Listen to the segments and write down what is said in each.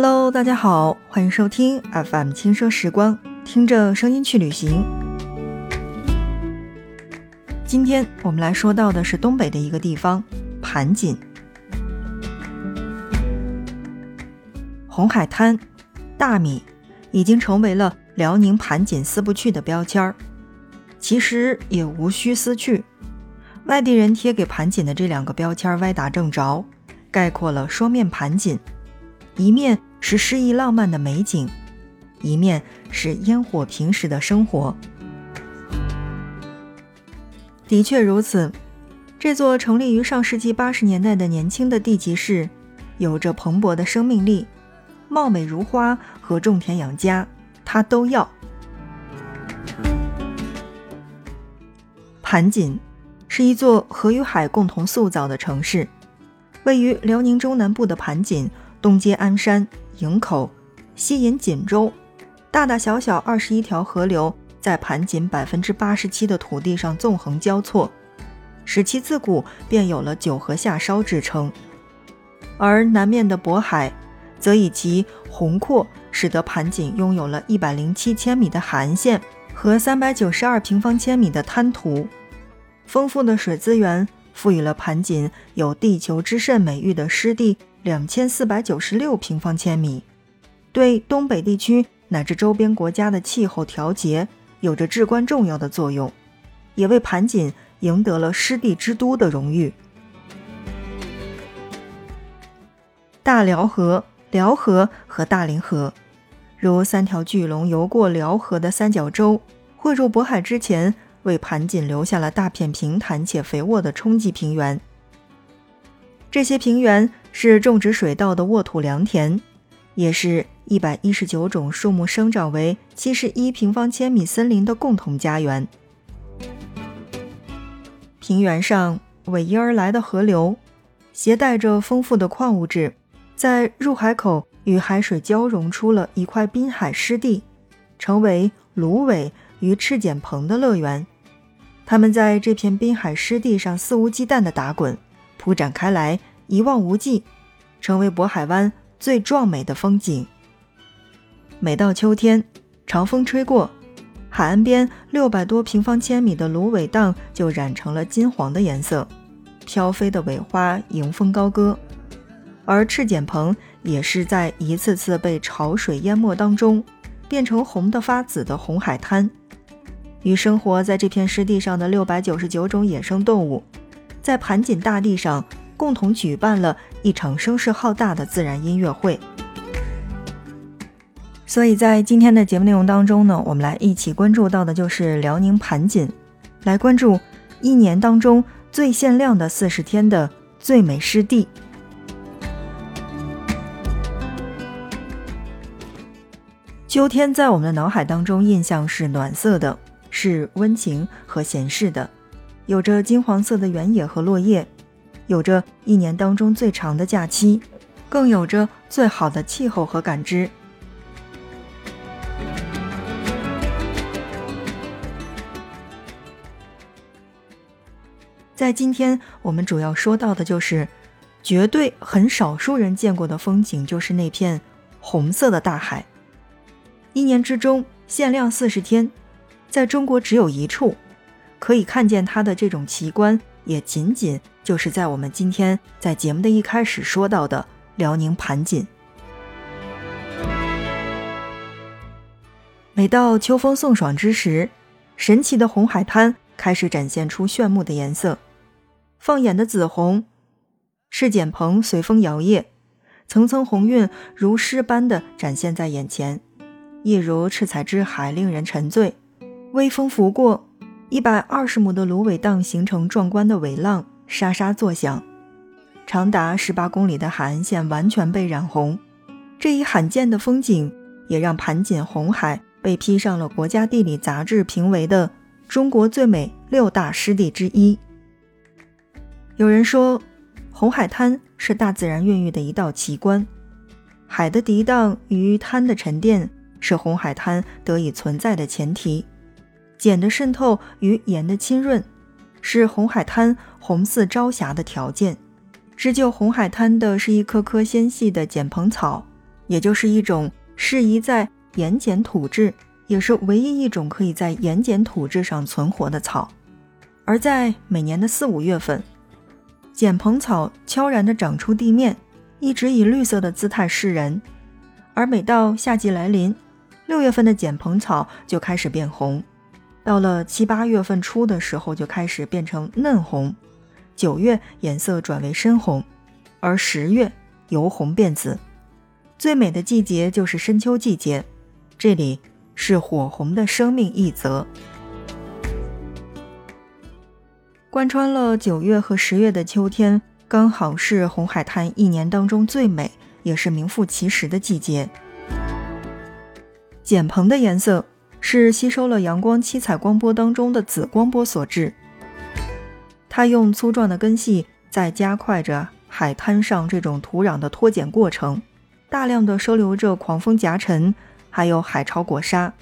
Hello，大家好，欢迎收听 FM 轻奢时光，听着声音去旅行。今天我们来说到的是东北的一个地方——盘锦。红海滩、大米已经成为了辽宁盘锦撕不去的标签儿。其实也无需撕去，外地人贴给盘锦的这两个标签歪打正着，概括了双面盘锦：一面是诗意浪漫的美景，一面是烟火平时的生活。的确如此，这座成立于上世纪八十年代的年轻的地级市，有着蓬勃的生命力，貌美如花和种田养家，它都要。盘锦是一座河与海共同塑造的城市，位于辽宁中南部的盘锦，东接鞍山、营口，西引锦州，大大小小二十一条河流在盘锦百分之八十七的土地上纵横交错，使其自古便有了“九河下梢”之称。而南面的渤海，则以其宏阔，使得盘锦拥有了一百零七千米的海岸线和三百九十二平方千米的滩涂。丰富的水资源赋予了盘锦有“地球之肾”美誉的湿地两千四百九十六平方千米，对东北地区乃至周边国家的气候调节有着至关重要的作用，也为盘锦赢得了“湿地之都”的荣誉。大辽河、辽河和大凌河，如三条巨龙游过辽河的三角洲，汇入渤海之前。为盘锦留下了大片平坦且肥沃的冲积平原。这些平原是种植水稻的沃土良田，也是一百一十九种树木生长为七十一平方千米森林的共同家园。平原上逶迤而来的河流，携带着丰富的矿物质，在入海口与海水交融出了一块滨海湿地，成为芦苇与赤茧棚的乐园。他们在这片滨海湿地上肆无忌惮地打滚，铺展开来，一望无际，成为渤海湾最壮美的风景。每到秋天，长风吹过，海岸边六百多平方千米的芦苇荡就染成了金黄的颜色，飘飞的苇花迎风高歌。而赤茧棚也是在一次次被潮水淹没当中，变成红的发紫的红海滩。与生活在这片湿地上的六百九十九种野生动物，在盘锦大地上共同举办了一场声势浩大的自然音乐会。所以在今天的节目内容当中呢，我们来一起关注到的就是辽宁盘锦，来关注一年当中最限量的四十天的最美湿地。秋天在我们的脑海当中印象是暖色的。是温情和闲适的，有着金黄色的原野和落叶，有着一年当中最长的假期，更有着最好的气候和感知。在今天，我们主要说到的就是，绝对很少数人见过的风景，就是那片红色的大海。一年之中限量四十天。在中国只有一处可以看见它的这种奇观，也仅仅就是在我们今天在节目的一开始说到的辽宁盘锦。每到秋风送爽之时，神奇的红海滩开始展现出炫目的颜色，放眼的紫红，赤茧棚随风摇曳，层层红晕如诗般的展现在眼前，一如赤彩之海，令人沉醉。微风拂过，一百二十亩的芦苇荡形成壮观的苇浪，沙沙作响。长达十八公里的海岸线完全被染红，这一罕见的风景也让盘锦红海被披上了国家地理杂志评为的中国最美六大湿地之一。有人说，红海滩是大自然孕育的一道奇观，海的涤荡与滩的沉淀是红海滩得以存在的前提。碱的渗透与盐的浸润，是红海滩红似朝霞的条件。织就红海滩的是一棵棵纤细的碱蓬草，也就是一种适宜在盐碱土质，也是唯一一种可以在盐碱土质上存活的草。而在每年的四五月份，碱蓬草悄然地长出地面，一直以绿色的姿态示人。而每到夏季来临，六月份的碱蓬草就开始变红，到了七八月份初的时候就开始变成嫩红，九月颜色转为深红，而十月由红变紫。最美的季节就是深秋季节，这里是火红的生命一则。贯穿了九月和十月的秋天，刚好是红海滩一年当中最美，也是名副其实的季节。简棚的颜色是吸收了阳光七彩光波当中的紫光波所致，它用粗壮的根系在加快着海滩上这种土壤的脱碱过程，大量的收留着狂风夹尘，还有海潮裹沙，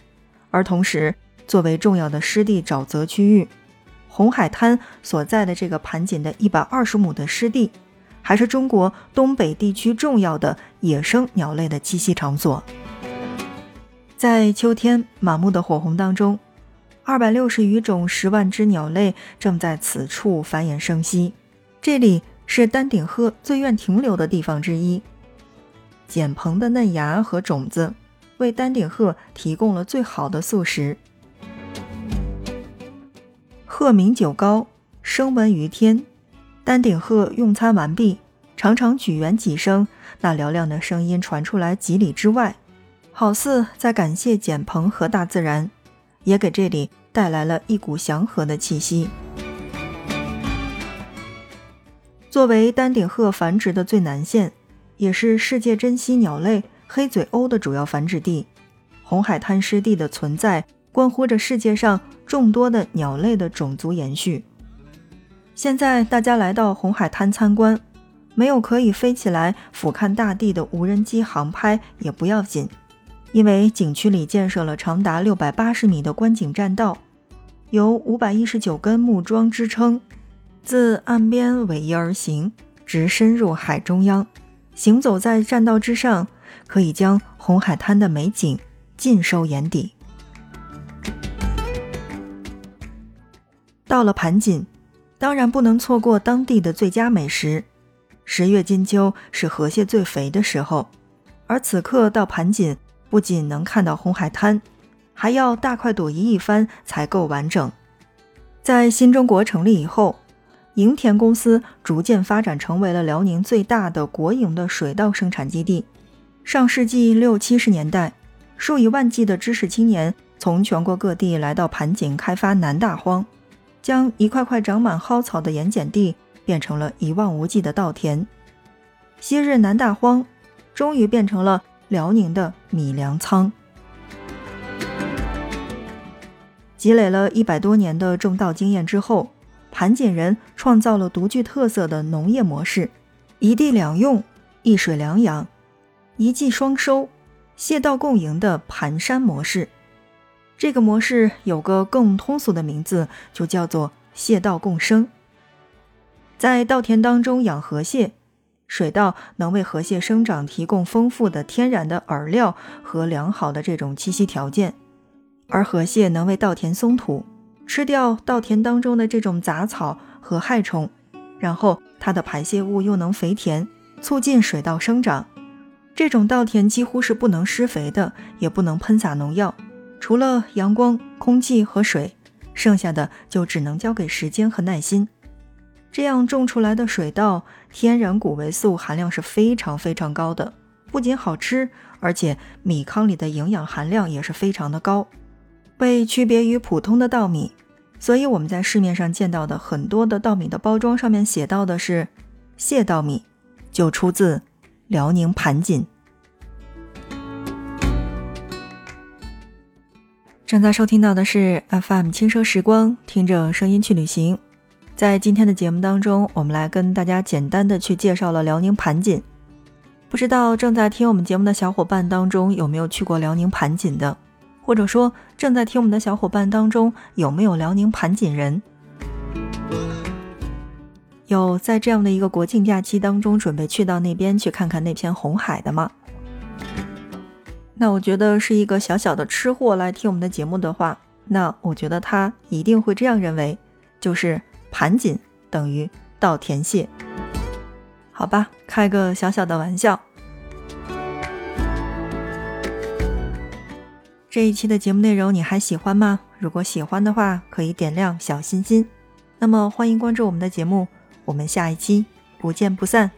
而同时作为重要的湿地沼泽区域。红海滩所在的这个盘锦的一百二十亩的湿地，还是中国东北地区重要的野生鸟类的栖息场所。在秋天满目的火红当中，二百六十余种十万只鸟类正在此处繁衍生息。这里是丹顶鹤最愿停留的地方之一。简蓬的嫩芽和种子，为丹顶鹤提供了最好的素食。鹤鸣九高，声闻于天。丹顶鹤用餐完毕，常常举圆几声，那嘹亮的声音传出来几里之外，好似在感谢简鹏和大自然，也给这里带来了一股祥和的气息。作为丹顶鹤繁殖的最南线，也是世界珍稀鸟类黑嘴鸥的主要繁殖地，红海滩湿地的存在。关乎着世界上众多的鸟类的种族延续。现在大家来到红海滩参观，没有可以飞起来俯瞰大地的无人机航拍也不要紧，因为景区里建设了长达六百八十米的观景栈道，由五百一十九根木桩支撑，自岸边逶迤而行，直深入海中央。行走在栈道之上，可以将红海滩的美景尽收眼底。到了盘锦，当然不能错过当地的最佳美食。十月金秋是河蟹最肥的时候，而此刻到盘锦，不仅能看到红海滩，还要大快朵颐一番才够完整。在新中国成立以后，营田公司逐渐发展成为了辽宁最大的国营的水稻生产基地。上世纪六七十年代，数以万计的知识青年从全国各地来到盘锦开发南大荒。将一块块长满蒿草的盐碱地变成了一望无际的稻田，昔日南大荒终于变成了辽宁的米粮仓。积累了一百多年的种稻经验之后，盘锦人创造了独具特色的农业模式：一地两用、一水两养、一季双收、蟹稻共赢的盘山模式。这个模式有个更通俗的名字，就叫做“蟹稻共生”。在稻田当中养河蟹，水稻能为河蟹生长提供丰富的天然的饵料和良好的这种栖息条件，而河蟹能为稻田松土，吃掉稻田当中的这种杂草和害虫，然后它的排泄物又能肥田，促进水稻生长。这种稻田几乎是不能施肥的，也不能喷洒农药。除了阳光、空气和水，剩下的就只能交给时间和耐心。这样种出来的水稻，天然谷维素含量是非常非常高的，不仅好吃，而且米糠里的营养含量也是非常的高，被区别于普通的稻米。所以我们在市面上见到的很多的稻米的包装上面写到的是蟹稻米，就出自辽宁盘锦。正在收听到的是 FM 轻奢时光，听着声音去旅行。在今天的节目当中，我们来跟大家简单的去介绍了辽宁盘锦。不知道正在听我们节目的小伙伴当中有没有去过辽宁盘锦的，或者说正在听我们的小伙伴当中有没有辽宁盘锦人？有在这样的一个国庆假期当中准备去到那边去看看那片红海的吗？那我觉得是一个小小的吃货来听我们的节目的话，那我觉得他一定会这样认为，就是盘锦等于稻田蟹。好吧，开个小小的玩笑。这一期的节目内容你还喜欢吗？如果喜欢的话，可以点亮小心心。那么欢迎关注我们的节目，我们下一期不见不散。